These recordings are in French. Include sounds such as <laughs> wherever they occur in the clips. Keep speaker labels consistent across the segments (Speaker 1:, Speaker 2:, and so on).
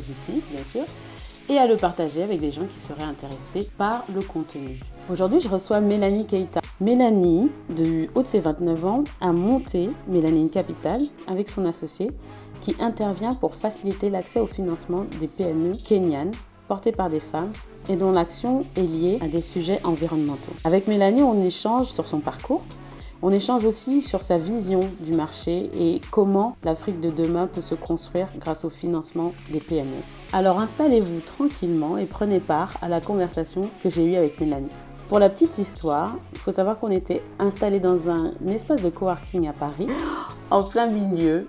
Speaker 1: bien sûr, et à le partager avec des gens qui seraient intéressés par le contenu. Aujourd'hui, je reçois Mélanie Keita. Mélanie, du haut de ses 29 ans, a monté Mélanie Capital avec son associé qui intervient pour faciliter l'accès au financement des PME kenyanes portées par des femmes et dont l'action est liée à des sujets environnementaux. Avec Mélanie, on échange sur son parcours, on échange aussi sur sa vision du marché et comment l'Afrique de demain peut se construire grâce au financement des PME. Alors installez-vous tranquillement et prenez part à la conversation que j'ai eue avec Mélanie. Pour la petite histoire, il faut savoir qu'on était installé dans un, espace de coworking à Paris, <gasps> en plein milieu,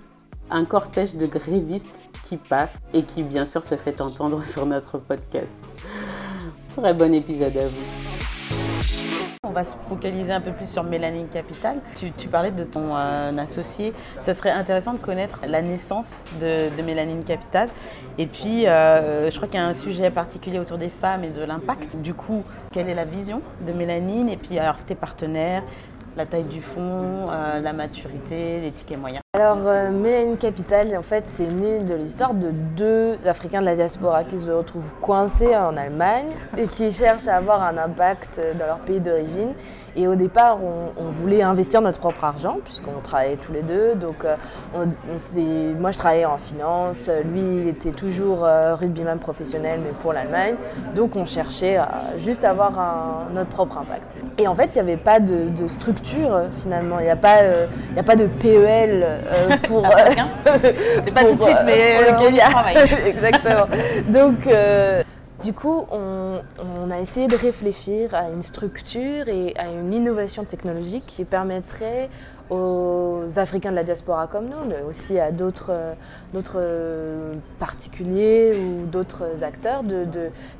Speaker 1: un cortège de grévistes qui passe et qui bien sûr se fait entendre <laughs> sur notre podcast. Très bon épisode à vous. On va se focaliser un peu plus sur Mélanie Capital. Tu, parlais de ton euh, associé. Ça serait intéressant de connaître la naissance de, de Mélanie Capital. Et puis, euh, je crois qu'il y a un sujet particulier autour des femmes et de l'impact. Du coup, quelle est la vision de Mélanine Et puis, alors, tes partenaires, la taille du fonds, euh, la maturité, les tickets moyens?
Speaker 2: Alors, euh, Capital, en fait, c'est né de l'histoire de deux Africains de la diaspora qui se retrouvent coincés en Allemagne et qui cherchent à avoir un impact dans leur pays d'origine et au départ, on, voulait investir notre propre argent, puisqu'on travaillait tous les deux. Donc, euh, moi, je travaillais en finance. Lui, il était toujours euh, rugbyman professionnel, mais pour l'Allemagne. Donc, on cherchait à avoir notre propre impact. Et en fait, il n'y avait pas de, structure, finalement. Il n'y a, pas, euh, a pas de PEL <laughs> pour.
Speaker 1: C'est pas tout de suite, mais
Speaker 2: on travaille. <laughs> Exactement. <laughs> Donc, du coup, on, a essayé de réfléchir à une structure et à une innovation technologique qui permettrait aux Africains de la diaspora comme nous, mais aussi à d'autres particuliers ou d'autres acteurs,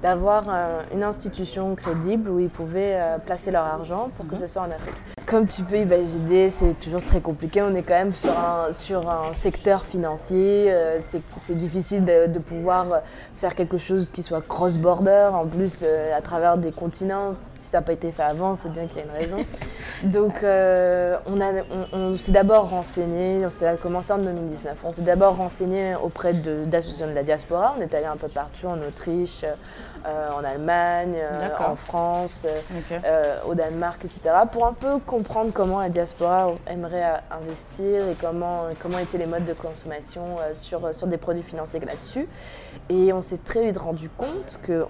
Speaker 2: d'avoir une institution crédible où ils pouvaient euh, placer leur argent pour que mhm. ce soit en Afrique. Comme tu peux imaginer, c'est toujours très compliqué. On est quand même sur un, sur un secteur financier. Euh, c'est difficile de, pouvoir faire quelque chose qui soit cross-border, en plus euh, à travers des continents. Si ça n'a pas été fait avant, c'est bien qu'il y a une raison. Donc on a, on, s'est d'abord renseigné, on s'est commencé en 2019, on s'est d'abord renseigné auprès d'associations de, la diaspora, on est allé un peu partout, en Autriche, euh, en Allemagne, euh, en France, euh, au Danemark, etc., pour un peu comprendre comment la diaspora aimerait investir et comment, comment étaient les modes de consommation sur, sur des produits financiers là-dessus. Et on s'est très vite rendu compte qu'on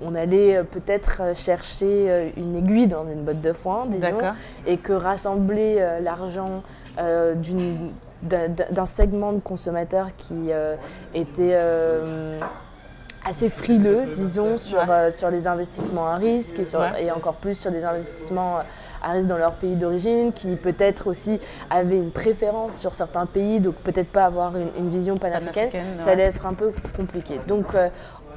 Speaker 2: on allait peut-être chercher une aiguille dans une botte de foin, disons, et que rassembler l'argent d'un segment de consommateurs qui était assez frileux, disons, sur, euh, sur les investissements à risque et, sur, et, encore plus sur des investissements à risque dans leur pays d'origine, qui peut-être aussi avaient une préférence sur certains pays, donc peut-être pas avoir une, vision panafricaine, ça allait être un peu compliqué. Donc euh,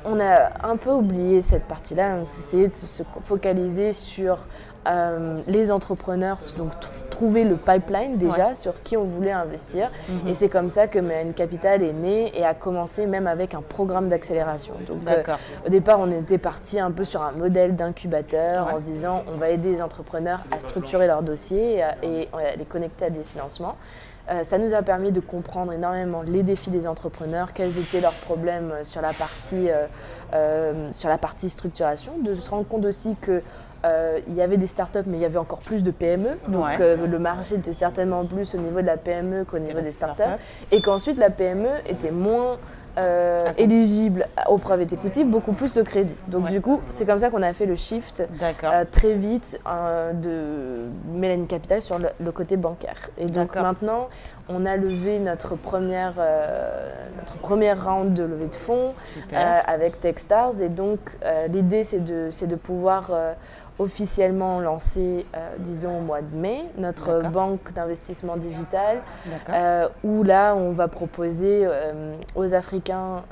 Speaker 2: on a un peu oublié cette partie-là, on s'est essayé de se focaliser sur euh, les entrepreneurs, donc trouver le pipeline déjà sur qui on voulait investir. Mhm. Et c'est comme ça que Man Capital est né et a commencé même avec un programme d'accélération. Donc euh, au départ, on était parti un peu sur un modèle d'incubateur en se disant on va aider les entrepreneurs à structurer leur dossier et à, les connecter à des financements. Euh, ça nous a permis de comprendre énormément les défis des entrepreneurs, quels étaient leurs problèmes sur la partie, sur la partie structuration, de se rendre compte aussi que euh, il y avait des startups, mais il y avait encore plus de PME. Donc euh, le marché était certainement plus au niveau de la PME qu'au niveau des startups. Et qu'ensuite la PME était moins euh, éligible au private equity, beaucoup plus au crédit. Donc du coup, c'est comme ça qu'on a fait le shift très vite de Mélanie Capital sur le, côté bancaire. Et donc maintenant, on a levé notre première, notre première round de levée de fonds avec Techstars. Et donc l'idée, c'est de, de pouvoir officiellement lancé, euh, disons, au mois de mai, notre banque d'investissement digital, euh, où là, on va proposer euh, aux Africains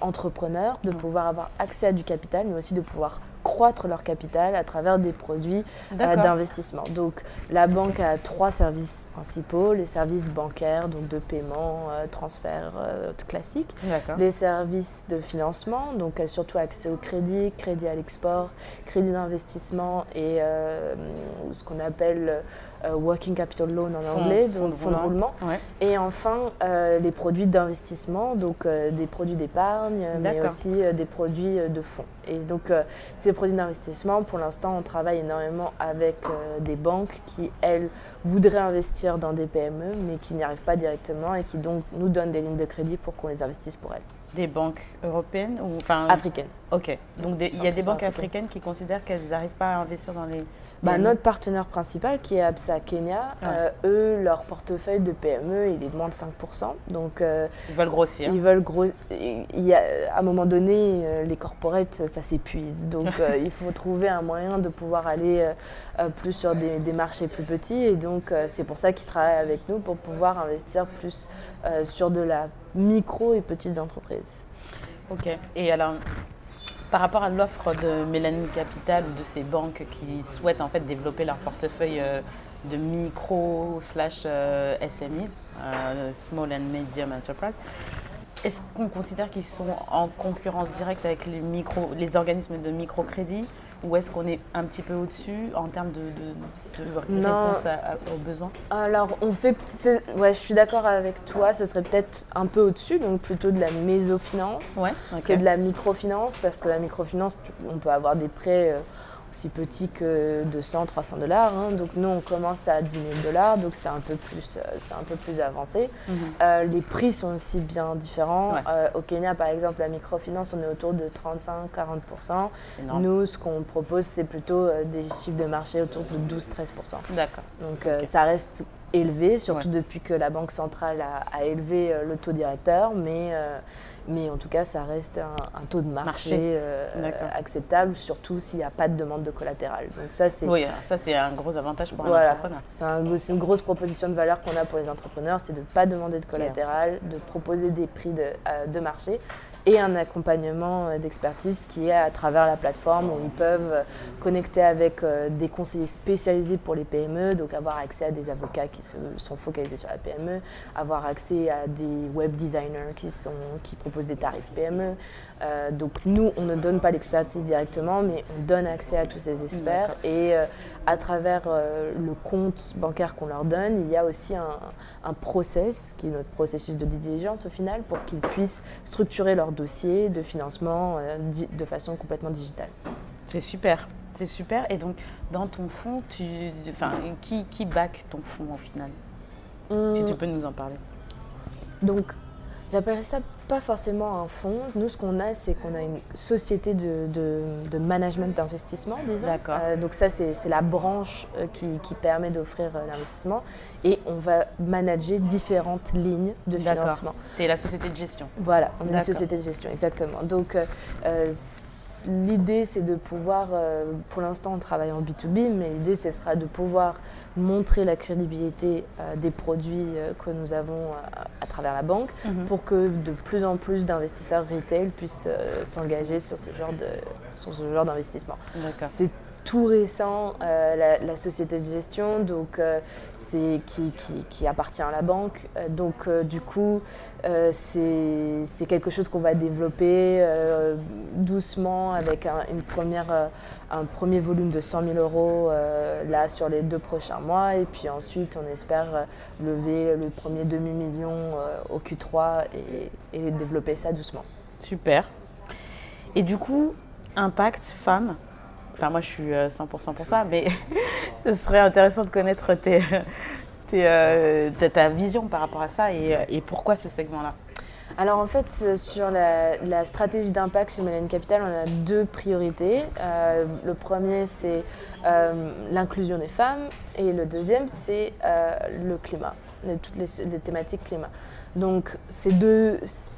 Speaker 2: entrepreneurs de pouvoir avoir accès à du capital, mais aussi de pouvoir croître leur capital à travers des produits euh, d'investissement. Donc la banque a trois services principaux, les services bancaires, donc de paiement, euh, transfert euh, classique, les services de financement, donc surtout accès au crédit, crédit à l'export, crédit d'investissement et ce qu'on appelle working capital loan en anglais, donc fonds de roulement. Et enfin les produits d'investissement, donc des produits d'épargne, mais aussi des produits de fonds. Et donc ces produits d'investissement, pour l'instant, on travaille énormément avec euh, des banques qui, elles, voudraient investir dans des PME, mais qui n'y arrivent pas directement et qui donc nous donnent des lignes de crédit pour qu'on les investisse pour elles.
Speaker 1: Des banques européennes ou enfin
Speaker 2: africaines
Speaker 1: Ok. Donc il y a des banques africaines qui considèrent qu'elles n'arrivent pas à investir dans les
Speaker 2: bah, notre partenaire principal, qui est Absa Kenya, euh, eux, leur portefeuille de PME, il est de moins de 5%. Donc,
Speaker 1: euh, ils veulent grossir.
Speaker 2: Ils veulent gros... il y a, à un moment donné, euh, les corporates, ça s'épuise. Donc, il faut trouver un moyen de pouvoir aller plus sur des, des, marchés plus petits. Et donc, c'est pour ça qu'ils travaillent avec nous, pour pouvoir investir plus sur de la micro et petites entreprises.
Speaker 1: Ok. Et alors, par rapport à l'offre de Mélanie Capital ou de ces banques qui souhaitent en fait développer leur portefeuille euh, de micro slash euh, SMEs, euh, Small and Medium Enterprise, est-ce qu'on considère qu'ils sont en concurrence directe avec les, les organismes de microcrédit ou est-ce qu'on est un petit peu au-dessus en termes de, réponse aux besoins?
Speaker 2: Alors, on fait. Ouais, je suis d'accord avec toi, ce serait peut-être un peu au-dessus, donc plutôt de la mésofinance que de la microfinance, parce que la microfinance, on peut avoir des prêts. Aussi petit que 200, 300 dollars. Hein. Donc nous, on commence à 10 000 dollars, donc c'est un peu plus, euh, c'est un peu plus avancé. Mhm. Euh, les prix sont aussi bien différents. Euh, au Kenya, par exemple, la microfinance, on est autour de 35-40%. Nous, ce qu'on propose, c'est plutôt des chiffres de marché autour de 12-13%.
Speaker 1: D'accord.
Speaker 2: Donc ça reste élevé, surtout depuis que la Banque centrale a, a élevé le taux directeur, mais mais en tout cas, ça reste un, taux de marché, euh, acceptable, surtout s'il n'y a pas de demande de collatéral.
Speaker 1: Donc ça, c'est oui, ça c'est un gros avantage pour un entrepreneur.
Speaker 2: C'est une grosse proposition de valeur qu'on a pour les entrepreneurs, c'est de ne pas demander de collatéral, de proposer des prix de, euh, de marché et un accompagnement euh, d'expertise qui est à travers la plateforme où ils peuvent euh, connecter avec euh, des conseillers spécialisés pour les PME, donc avoir accès à des avocats qui sont focalisés sur la PME, avoir accès à des web designers qui, sont, qui proposent des tarifs PME. Donc nous, on ne donne pas l'expertise directement, mais on donne accès à tous ces experts et à travers le compte bancaire qu'on leur donne, il y a aussi un, un process qui est notre processus de diligence au final pour qu'ils puissent structurer leur dossier de financement euh, de façon complètement digitale.
Speaker 1: C'est super, c'est super. Et donc, dans ton fonds, tu, enfin, qui, qui back ton fonds au final? Si tu hum. peux nous en parler.
Speaker 2: Donc, j'appellerais ça pas forcément un fonds. Nous, ce qu'on a, c'est qu'on a une société de, de, management d'investissement, disons.
Speaker 1: D'accord. Euh,
Speaker 2: donc ça, c'est la branche euh, qui, qui, permet d'offrir l'investissement. Et on va manager différentes lignes de financement.
Speaker 1: C'est la société de gestion.
Speaker 2: Voilà, on est une société de gestion, exactement. Donc, euh, l'idée, c'est de pouvoir, pour l'instant, on travaille en B2B, mais l'idée, ce sera de pouvoir montrer la crédibilité euh, des produits euh, que nous avons euh, à travers la banque mhm. pour que de plus en plus d'investisseurs retail puissent s'engager sur ce genre de sur ce genre d'investissement. C'est tout récent la, la, société de gestion donc c'est qui, qui, appartient à la banque donc du coup c'est quelque chose qu'on va développer doucement avec un, une première un premier volume de 100 000 euros euh, là sur les deux prochains mois et puis ensuite on espère euh, lever le premier demi-million euh, au Q3 et, développer ça doucement.
Speaker 1: Super. Et du coup, impact femme, enfin moi je suis 100% pour ça, mais <laughs> ce serait intéressant de connaître tes, <laughs> ta vision par rapport à ça et pourquoi ce segment-là.
Speaker 2: Alors en fait, euh, sur la, stratégie d'impact chez Mélène Capital, on a deux priorités. Euh, le premier, c'est euh, l'inclusion des femmes et le deuxième, c'est le climat, toutes les, thématiques climat. Donc c'est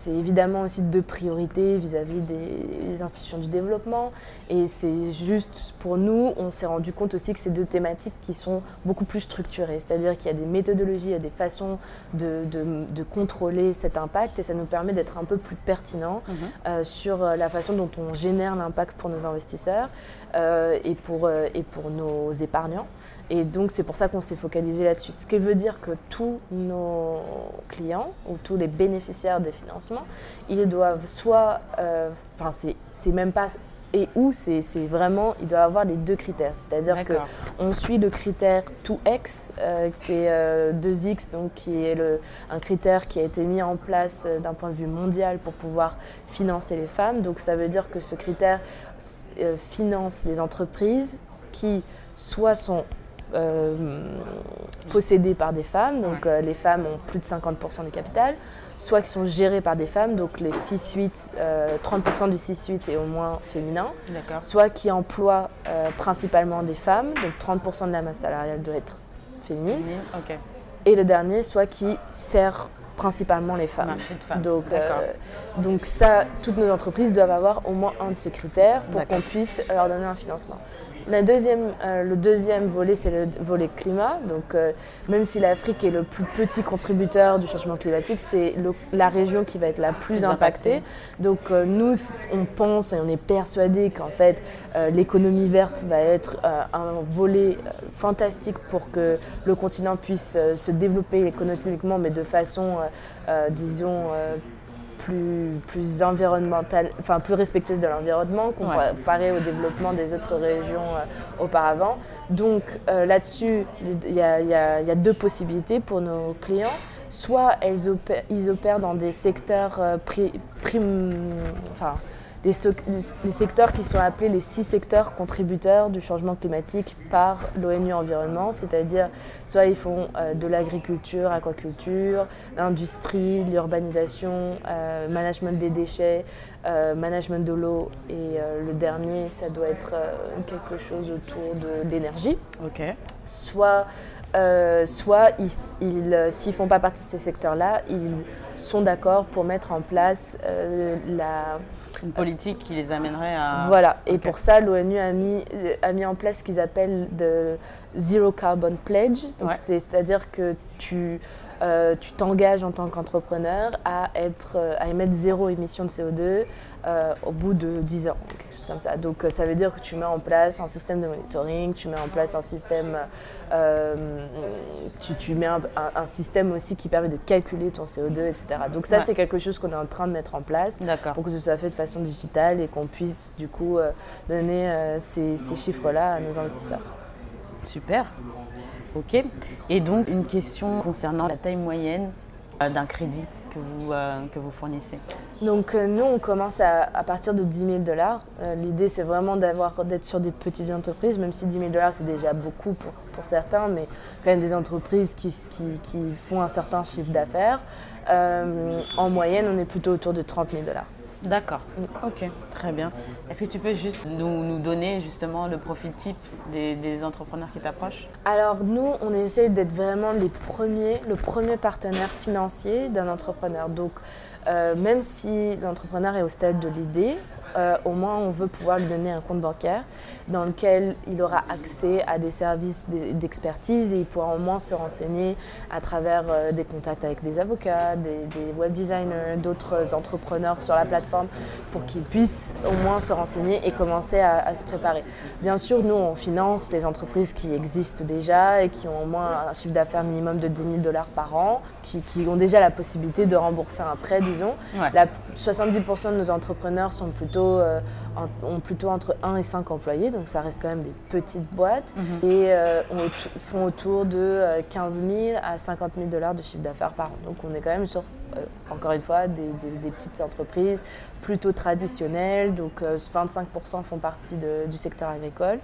Speaker 2: évidemment aussi deux priorités vis-à-vis des, institutions du développement. Et c'est juste pour nous, on s'est rendu compte aussi que c'est deux thématiques qui sont beaucoup plus structurées. C'est-à-dire qu'il y a des méthodologies, il y a des façons de, contrôler cet impact et ça nous permet d'être un peu plus pertinent mhm. euh, sur la façon dont on génère l'impact pour nos investisseurs euh, et, pour, euh, et pour nos épargnants. Et donc c'est pour ça qu'on s'est focalisé là-dessus. Ce qui veut dire que tous nos clients ou tous les bénéficiaires des financements, ils doivent soit, euh, enfin c'est même pas et où c'est vraiment, ils doivent avoir les deux critères. C'est-à-dire qu'on suit le critère 2x, euh, qui est 2x, euh, donc qui est le, un critère qui a été mis en place d'un point de vue mondial pour pouvoir financer les femmes. Donc ça veut dire que ce critère finance les entreprises qui soit sont euh, possédés par des femmes, donc euh, les femmes ont plus de 50% du capital, soit qui sont gérés par des femmes, donc les 6-8, 30% euh, du 6-8 est au moins féminin, soit qui emploient principalement des femmes, donc 30% de la masse salariale doit être féminine, et le dernier, soit qui sert principalement les femmes. Donc, donc ça, toutes nos entreprises doivent avoir au moins un de ces critères pour qu'on puisse leur donner un financement. La deuxième, euh, le deuxième volet, c'est le volet climat. Donc, euh, même si l'Afrique est le plus petit contributeur du changement climatique, c'est la région qui va être la plus, impactée. Donc, euh, nous, on pense et on est persuadé qu'en fait, l'économie verte va être un volet fantastique pour que le continent puisse se développer économiquement, mais de façon, disons, plus, plus environnementale, enfin plus respectueuse de l'environnement comparé au développement des autres régions euh, auparavant. Donc euh, là-dessus, il y, a deux possibilités pour nos clients. Soit elles ils opèrent dans des secteurs euh, enfin, les, secteurs qui sont appelés les six secteurs contributeurs du changement climatique par l'ONU Environnement, c'est-à-dire soit ils font euh, de l'agriculture, aquaculture, l'industrie, l'urbanisation, euh, management des déchets, euh, management de l'eau et le dernier, ça doit être quelque chose autour de l'énergie.
Speaker 1: Ok.
Speaker 2: Soit soit s'ils ne font pas partie de ces secteurs-là, ils sont d'accord pour mettre en place la,
Speaker 1: une politique qui les amènerait à...
Speaker 2: Voilà, et pour ça, l'ONU a mis, a mis en place ce qu'ils appellent le Zero Carbon Pledge. C'est-à-dire que tu euh, tu t'engages en tant qu'entrepreneur à, être, euh, à émettre zéro émission de CO2 euh, au bout de 10 ans, quelque chose comme ça. Donc ça veut dire que tu mets en place un système de monitoring, tu mets en place un système, tu, tu, mets un, système aussi qui permet de calculer ton CO2, etc. Donc ça c'est quelque chose qu'on est en train de mettre en place pour que ce soit fait de façon digitale et qu'on puisse du coup donner ces, ces chiffres-là à nos investisseurs.
Speaker 1: Super. Ok. Et donc, une question concernant la taille moyenne euh, d'un crédit que vous, euh, que vous fournissez
Speaker 2: Donc, euh, nous, on commence à, partir de 10 000 dollars. L'idée, c'est vraiment d'être sur des petites entreprises, même si 10 000 dollars, c'est déjà beaucoup pour, pour, certains, mais quand même des entreprises qui, qui, qui font un certain chiffre d'affaires. en moyenne, on est plutôt autour de 30 000 dollars.
Speaker 1: D'accord, ok, très bien. Est-ce que tu peux juste nous, donner justement le profil type des, entrepreneurs qui t'approchent?
Speaker 2: Alors nous, on essaie d'être vraiment les premiers, le premier partenaire financier d'un entrepreneur. Donc euh, même si l'entrepreneur est au stade de l'idée, euh, au moins on veut pouvoir lui donner un compte bancaire dans lequel il aura accès à des services d'expertise et il pourra au moins se renseigner à travers euh, des contacts avec des avocats, des, web designers, d'autres entrepreneurs sur la plateforme pour qu'il puisse au moins se renseigner et commencer à, se préparer. Bien sûr, nous on finance les entreprises qui existent déjà et qui ont au moins un chiffre d'affaires minimum de 10 000 dollars par an, qui, ont déjà la possibilité de rembourser un prêt, disons. 70% de nos entrepreneurs sont plutôt euh, ont plutôt entre 1 et 5 employés, donc ça reste quand même des petites boîtes, mhm. et euh, font autour de 15 euh, 000 à 50 000 dollars de chiffre d'affaires par an. Donc on est quand même sur, encore une fois, des, petites entreprises plutôt traditionnelles, donc 25% font partie du secteur agricole,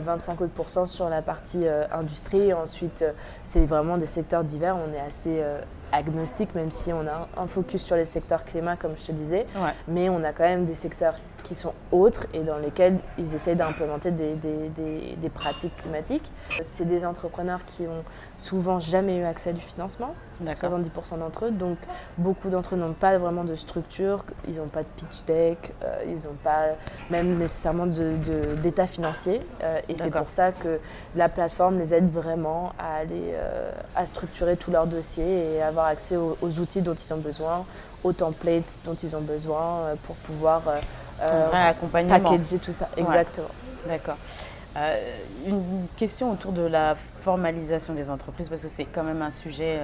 Speaker 2: 25 autres sur la partie industrie, ensuite c'est vraiment des secteurs divers, on est assez agnostique, même si on a un focus sur les secteurs climat, comme je te disais. Mais on a quand même des secteurs qui sont autres et dans lesquels ils essayent d'implémenter des, des, pratiques climatiques. C'est des entrepreneurs qui ont souvent jamais eu accès à du financement, 70% d'entre eux. Donc beaucoup d'entre eux n'ont pas vraiment de structure, ils n'ont pas de pitch deck, euh, ils n'ont pas même nécessairement d'état de, financier. Euh, et c'est pour ça que la plateforme les aide vraiment à aller euh, à structurer tout leur dossier et avoir accès aux, aux outils dont ils ont besoin, aux templates dont ils ont besoin pour pouvoir
Speaker 1: euh, accompagnement.
Speaker 2: Packager tout ça, exactement.
Speaker 1: D'accord. Euh, une question autour de la formalisation des entreprises, parce que c'est quand même un sujet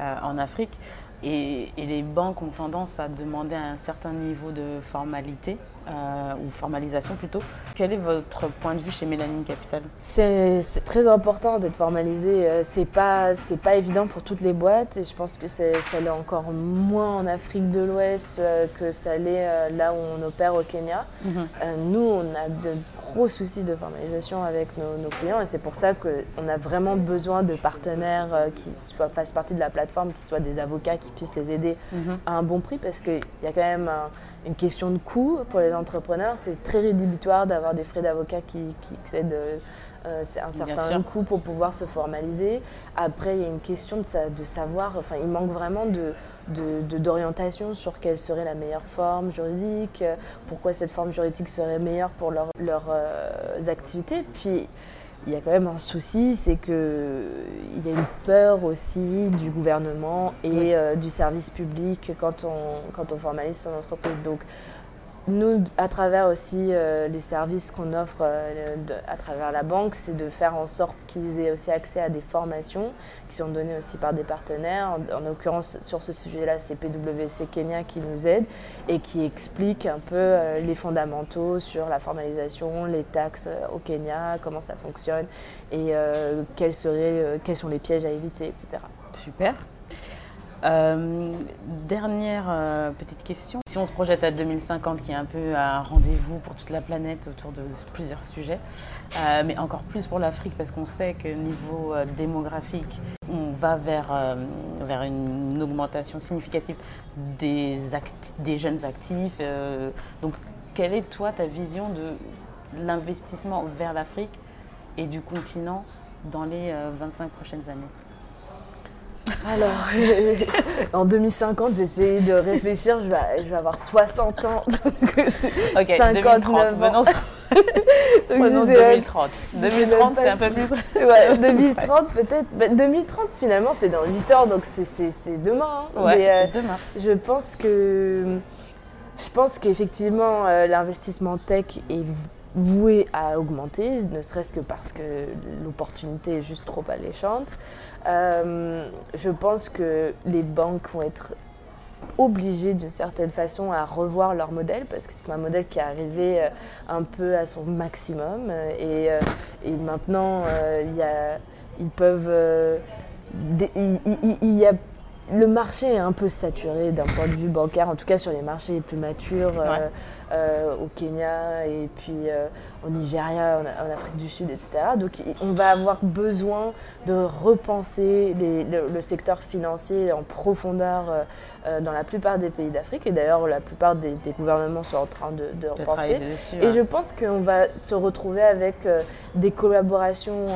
Speaker 1: euh, en Afrique. Et, les banques ont tendance à demander un certain niveau de formalité, euh, ou formalisation plutôt. Quel est votre point de vue chez Mélanie Capital?
Speaker 2: C'est, très important d'être formalisé. Euh, c'est pas, c'est pas évident pour toutes les boîtes et je pense que ça l'est encore moins en Afrique de l'Ouest euh, que ça l'est là où on opère au Kenya. Mhm. nous, on a de gros soucis de formalisation avec nos, clients et c'est pour ça qu'on a vraiment besoin de partenaires qui soient, fassent partie de la plateforme, qui soient des avocats qui puisse les aider mhm. à un bon prix parce qu'il y a quand même une question de coût pour les entrepreneurs. C'est très rédhibitoire d'avoir des frais d'avocat qui, excèdent euh, euh, un certain coût pour pouvoir se formaliser. Après, il y a une question de, de savoir, enfin, il manque vraiment de, d'orientation sur quelle serait la meilleure forme juridique, pourquoi cette forme juridique serait meilleure pour leurs euh, activités. Puis il y a quand même un souci, c'est qu'il y a une peur aussi du gouvernement et euh, du service public quand on, quand on formalise son entreprise. Donc nous, à travers aussi euh, les services qu'on offre euh, à travers la banque, c'est de faire en sorte qu'ils aient aussi accès à des formations qui sont données aussi par des partenaires. En, l'occurrence, sur ce sujet-là, c'est PwC Kenya qui nous aide et qui explique un peu euh, les fondamentaux sur la formalisation, les taxes au Kenya, comment ça fonctionne et quels, seraient, quels sont les pièges à éviter, etc.
Speaker 1: Super. Euh, dernière euh, petite question. Si on se projette à 2050, qui est un peu un rendez-vous pour toute la planète autour de plusieurs sujets, euh, mais encore plus pour l'Afrique, parce qu'on sait que niveau démographique, on va vers, une augmentation significative des, des jeunes actifs. donc, quelle est, toi, ta vision de l'investissement vers l'Afrique et du continent dans les 25 prochaines années?
Speaker 2: Alors, <laughs> en 2050, j'ai essayé de réfléchir, je vais, je vais avoir 60 ans, donc
Speaker 1: 59 <laughs> ans. <laughs> donc 2030. 2030, c'est un peu plus.
Speaker 2: ouais, 2030 peut-être. 2030 bah, finalement, c'est dans 8 heures, donc c'est demain.
Speaker 1: Hein. Ouais, c'est euh, demain.
Speaker 2: Je pense que. Je pense qu'effectivement, euh, l'investissement tech est voué à augmenter, ne serait-ce que parce que l'opportunité est juste trop alléchante. Euh, je pense que les banques vont être obligées d'une certaine façon à revoir leur modèle parce que c'est un modèle qui est arrivé euh, un peu à son maximum et, euh, et maintenant y a, ils peuvent y a le marché est un peu saturé d'un point de vue bancaire, en tout cas sur les marchés les plus matures, euh, au Kenya et puis euh, au Nigeria, en, Afrique du Sud, etc. Donc on va avoir besoin de repenser le, secteur financier en profondeur dans la plupart des pays d'Afrique. Et d'ailleurs, la plupart des, gouvernements sont en train de, de repenser. et je pense qu'on va se retrouver avec des collaborations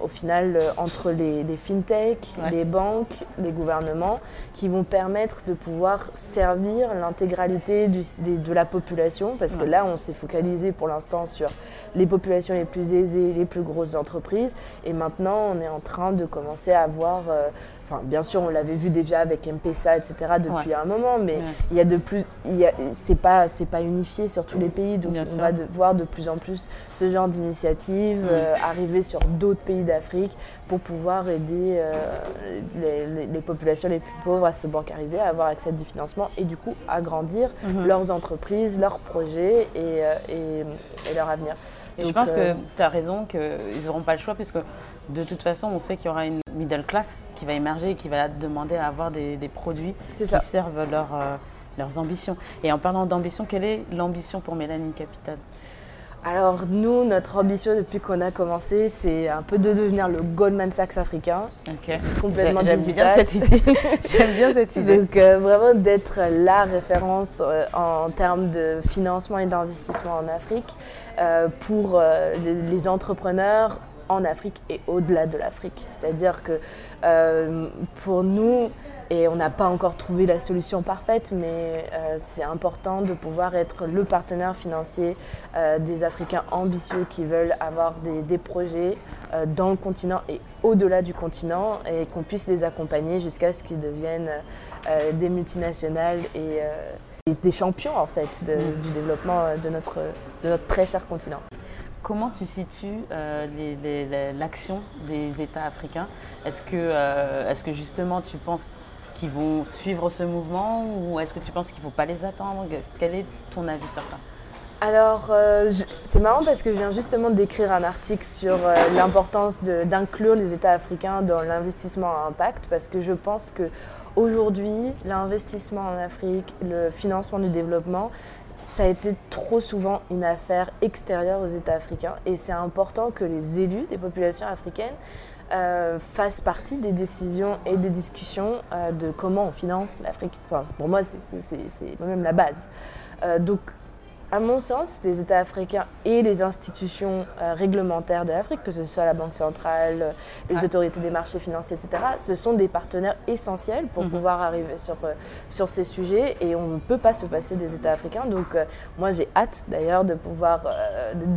Speaker 2: au final entre les, les fintechs, les banques, les gouvernements qui vont permettre de pouvoir servir l'intégralité de la population, parce que là, on s'est focalisé pour l'instant sur les populations les plus aisées, les plus grosses entreprises, et maintenant, on est en train de commencer à voir euh, Enfin, bien sûr, on l'avait vu déjà avec M-Pesa, etc. depuis un moment, mais il y a de plus, c'est pas, c'est pas unifié sur tous les pays, donc on va voir de plus en plus ce genre d'initiative euh, arriver sur d'autres pays d'Afrique pour pouvoir aider euh, les, populations les plus pauvres à se bancariser, à avoir accès à du financement et du coup à grandir mhm. leurs entreprises, leurs projets et, euh, et, leur avenir.
Speaker 1: Et je pense que tu as raison qu'ils n'auront pas le choix puisque de toute façon, on sait qu'il y aura une middle class qui va émerger et qui va demander à avoir des, produits qui servent euh, leurs ambitions. Et en parlant d'ambition, quelle est l'ambition pour Mélanie Capital
Speaker 2: alors nous, notre ambition depuis qu'on a commencé, c'est un peu de devenir le Goldman Sachs africain.
Speaker 1: Ok.
Speaker 2: Complètement
Speaker 1: J'aime bien cette idée. <laughs> J'aime bien cette idée.
Speaker 2: Donc euh, vraiment d'être la référence euh, en termes de financement et d'investissement en Afrique euh, pour les, les entrepreneurs en Afrique et au-delà de l'Afrique. C'est-à-dire que pour nous, et on n'a pas encore trouvé la solution parfaite, mais euh, c'est important de pouvoir être le partenaire financier euh, des Africains ambitieux qui veulent avoir des, projets euh, dans le continent et au-delà du continent et qu'on puisse les accompagner jusqu'à ce qu'ils deviennent des multinationales et des champions en fait mm. du développement de notre, de notre très cher continent.
Speaker 1: Comment tu situes l'action des États africains? Est-ce que, justement tu penses qui vont suivre ce mouvement ou est-ce que tu penses qu'il ne faut pas les attendre? Quel est ton avis sur ça?
Speaker 2: Alors, euh, c'est marrant parce que je viens justement d'écrire un article sur euh, l'importance d'inclure les États africains dans l'investissement à impact parce que je pense que aujourd'hui, l'investissement en Afrique, le financement du développement, ça a été trop souvent une affaire extérieure aux États africains et c'est important que les élus des populations africaines euh, fasse partie des décisions et des discussions euh, de comment on finance l'Afrique. pour moi, c'est même la base. Euh, donc, à mon sens, les États africains et les institutions euh, réglementaires de l'Afrique, que ce soit la Banque centrale, les autorités des marchés financiers, etc., ce sont des partenaires essentiels pour mhm. pouvoir arriver sur, euh, sur ces sujets et on ne peut pas se passer des États africains. Donc euh, moi j'ai hâte d'ailleurs de pouvoir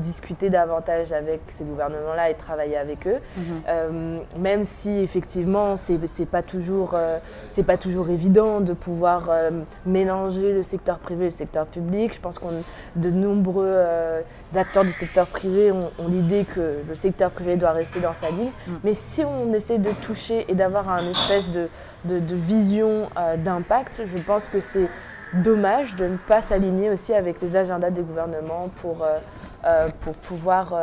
Speaker 2: discuter davantage avec ces gouvernements-là et travailler avec eux, mhm. même si effectivement c'est n'est pas, toujours, pas toujours évident de pouvoir mélanger le secteur privé et le secteur public. Je pense qu'on de nombreux euh, acteurs du secteur privé ont, l'idée que le secteur privé doit rester dans sa ligne. Mm. Mais si on essaie de toucher et d'avoir un espèce de, vision euh, d'impact, je pense que c'est dommage de ne pas s'aligner aussi avec les agendas des gouvernements pour, euh, pour pouvoir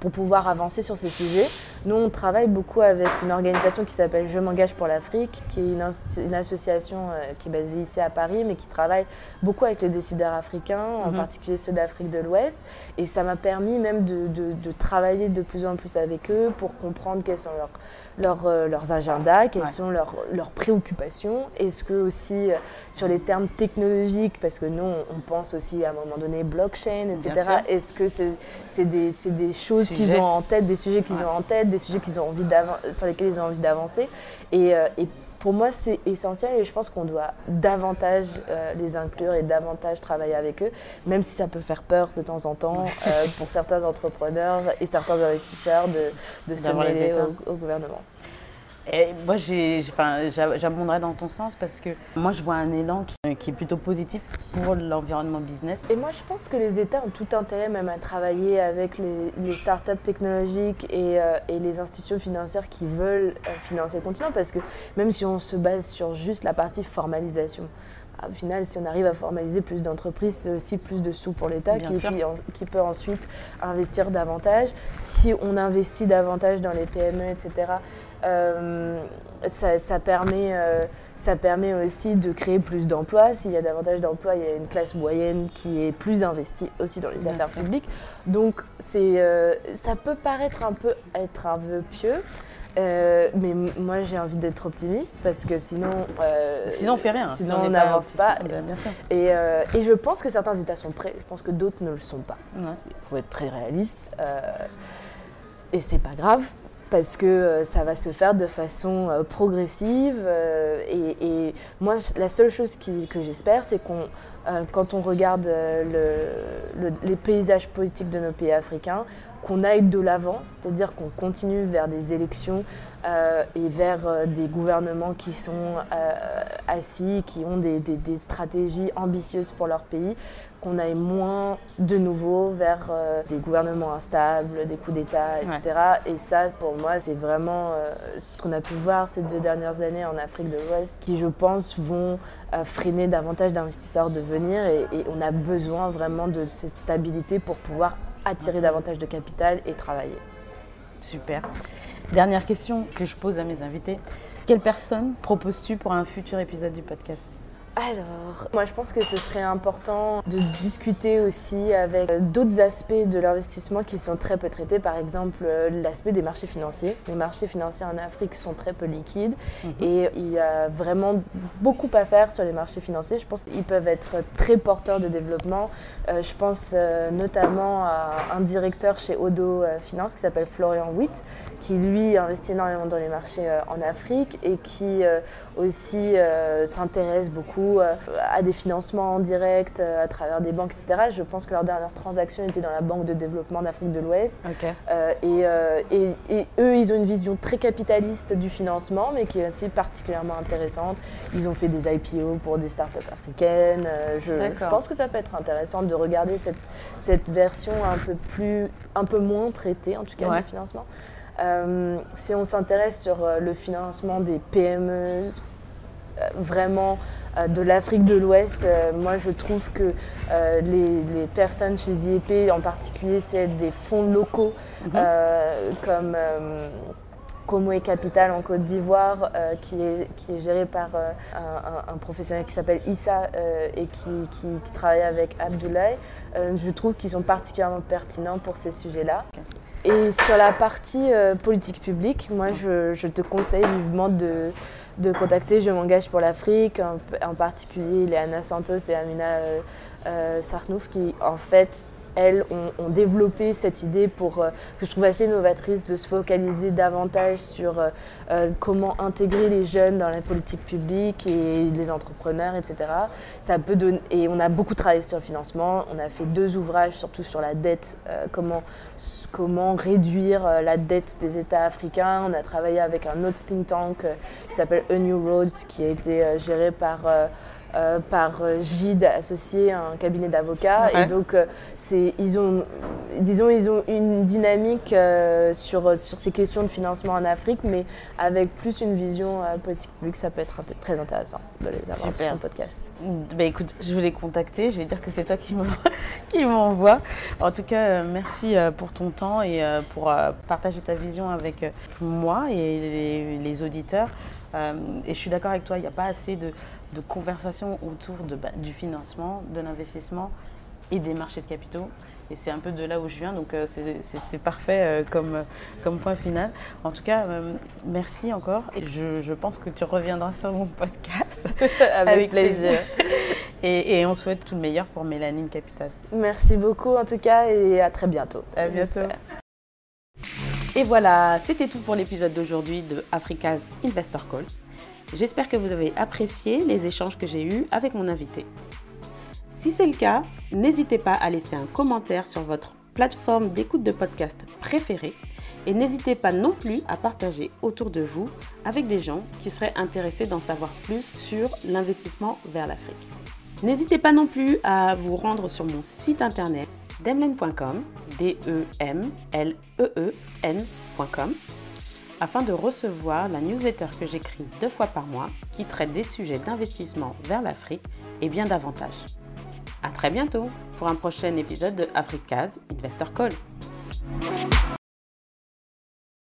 Speaker 2: pour pouvoir avancer sur ces sujets. Nous, on travaille beaucoup avec une organisation qui s'appelle Je m'engage pour l'Afrique, qui est une, association euh, qui est basée ici à Paris, mais qui travaille beaucoup avec les décideurs africains, en mhm. particulier ceux d'Afrique de l'Ouest. Et ça m'a permis même de, de, travailler de plus en plus avec eux pour comprendre quels sont leurs, leurs, euh, leurs agendas, quelles sont leurs, leurs préoccupations. Est-ce que aussi euh, sur les termes technologiques, parce que nous, on pense aussi à un moment donné blockchain, etc. Est-ce que c'est, c'est, des, c'est des choses qu'ils ont en tête, des sujets qu'ils ont en tête, des sujets qu'ils ont envie sur lesquels ils ont envie d'avancer. Et, euh, et pour moi, c'est essentiel et je pense qu'on doit davantage euh, les inclure et davantage travailler avec eux, même si ça peut faire peur de temps en temps euh, pour certains entrepreneurs et certains investisseurs de, de se mêler au, gouvernement.
Speaker 1: Et moi, j'abonderai dans ton sens parce que moi, je vois un élan qui, est plutôt positif pour l'environnement business.
Speaker 2: Et moi, je pense que les États ont tout intérêt même à travailler avec les, startups technologiques et, euh, et, les institutions financières qui veulent euh, financer le continent parce que même si on se base sur juste la partie formalisation, au final, si on arrive à formaliser plus d'entreprises, c'est aussi plus de sous pour l'État qui, qui, peut ensuite investir davantage. Si on investit davantage dans les PME, etc., euh, ça, permet, euh, ça permet aussi de créer plus d'emplois. S'il y a davantage d'emplois, il y a une classe moyenne qui est plus investie aussi dans les affaires publiques. Donc euh, ça peut paraître un peu être un vœu pieux. Mais moi j'ai envie d'être optimiste parce que sinon
Speaker 1: sinon on fait rien.
Speaker 2: sinon on n'avance pas, bien sûr. Et, et, je pense que certains états sont prêts. Je pense que d'autres ne le sont pas. Il faut être très réaliste et c'est pas grave parce que euh, ça va se faire de façon euh, progressive. Euh, et, moi, la seule chose que j'espère, c'est qu'on, quand on regarde les paysages politiques de nos pays africains, qu'on aille de l'avant, c'est-à-dire qu'on continue vers des élections et vers des gouvernements qui sont assis, qui ont des, stratégies ambitieuses pour leur pays, qu'on aille moins de nouveau vers euh, des gouvernements instables, des coups d'État, etc. Et ça, pour moi, c'est vraiment euh, ce qu'on a pu voir ces deux dernières années en Afrique de l'Ouest, qui, je pense, vont euh, freiner davantage d'investisseurs de venir. Et, on a besoin vraiment de cette stabilité pour pouvoir attirer davantage de capital et travailler.
Speaker 1: Super. Dernière question que je pose à mes invités. Quelle personne proposes-tu pour un futur épisode du podcast?
Speaker 2: Alors, moi je pense que ce serait important de discuter aussi avec d'autres aspects de l'investissement qui sont très peu traités, par exemple l'aspect des marchés financiers. Les marchés financiers en Afrique sont très peu liquides mhm. et il y a vraiment beaucoup à faire sur les marchés financiers. Je pense qu'ils peuvent être très porteurs de développement. Euh, je pense euh, notamment à un directeur chez Odo euh, Finance qui s'appelle Florian Witt, qui lui investit énormément dans les marchés en Afrique et qui aussi s'intéresse beaucoup à des financements en direct à travers des banques, etc. Je pense que leur dernière transaction était dans la Banque de développement d'Afrique de l'Ouest. Et, et, eux, ils ont une vision très capitaliste du financement, mais qui est assez particulièrement intéressante. Ils ont fait des IPO pour des startups africaines. Je, je pense que ça peut être intéressant de regarder cette, cette version un peu, plus, un peu moins traitée, en tout cas, du financement. Euh, si on s'intéresse sur euh, le financement des PME, euh, vraiment de l'Afrique de l'Ouest, moi je trouve que les, les, personnes chez IEP, en particulier celles des fonds locaux, mhm. comme Como et Capital en Côte d'Ivoire, euh, qui, est, qui est géré par euh, un, professionnel qui s'appelle Issa euh, et qui, qui, travaille avec Abdoulaye. je trouve qu'ils sont particulièrement pertinents pour ces sujets-là. Et sur la partie politique publique, moi je, je, te conseille vivement de, de contacter Je m'engage pour l'Afrique, en, particulier Léana Santos et Amina Sarnouf qui en fait elles ont, développé cette idée pour, euh, que je trouve assez novatrice de se focaliser davantage sur euh, euh, comment intégrer les jeunes dans la politique publique et les entrepreneurs, etc. Ça peut donner, et on a beaucoup travaillé sur le financement. On a fait deux ouvrages, surtout sur la dette, comment, comment réduire la dette des États africains. On a travaillé avec un autre think tank qui s'appelle A New Roads, qui a été géré par euh, par euh, Gide associé à un cabinet d'avocats. Et donc, euh, c'est, ils ont, disons, ils ont une dynamique sur, sur ces questions de financement en Afrique, mais avec plus une vision politique publique, ça peut être très intéressant de les avoir sur ton podcast.
Speaker 1: Bah, écoute, je vais les contacter, je vais dire que c'est toi qui, <laughs> qui m'envoie. En tout cas, merci pour ton temps et pour partager ta vision avec moi et les, les auditeurs. Euh, et je suis d'accord avec toi, il n'y a pas assez de, de conversations autour de, bah, du financement, de l'investissement et des marchés de capitaux. Et c'est un peu de là où je viens, donc euh, c'est parfait euh, comme, comme point final. En tout cas, merci encore. Et je, je, pense que tu reviendras sur mon podcast. <laughs>
Speaker 2: avec, plaisir.
Speaker 1: Et, et, on souhaite tout le meilleur pour Mélanine Capital.
Speaker 2: Merci beaucoup en tout cas et à très bientôt.
Speaker 1: À bientôt. Et voilà, c'était tout pour l'épisode d'aujourd'hui de Africa's Investor Call. J'espère que vous avez apprécié les échanges que j'ai eus avec mon invité. Si c'est le cas, n'hésitez pas à laisser un commentaire sur votre plateforme d'écoute de podcast préférée et n'hésitez pas non plus à partager autour de vous avec des gens qui seraient intéressés d'en savoir plus sur l'investissement vers l'Afrique. N'hésitez pas non plus à vous rendre sur mon site internet demlen.com, D-E-M-L-E-E-N.com, afin de recevoir la newsletter que j'écris deux fois par mois qui traite des sujets d'investissement vers l'Afrique et bien davantage. A très bientôt pour un prochain épisode de Africa's Investor Call.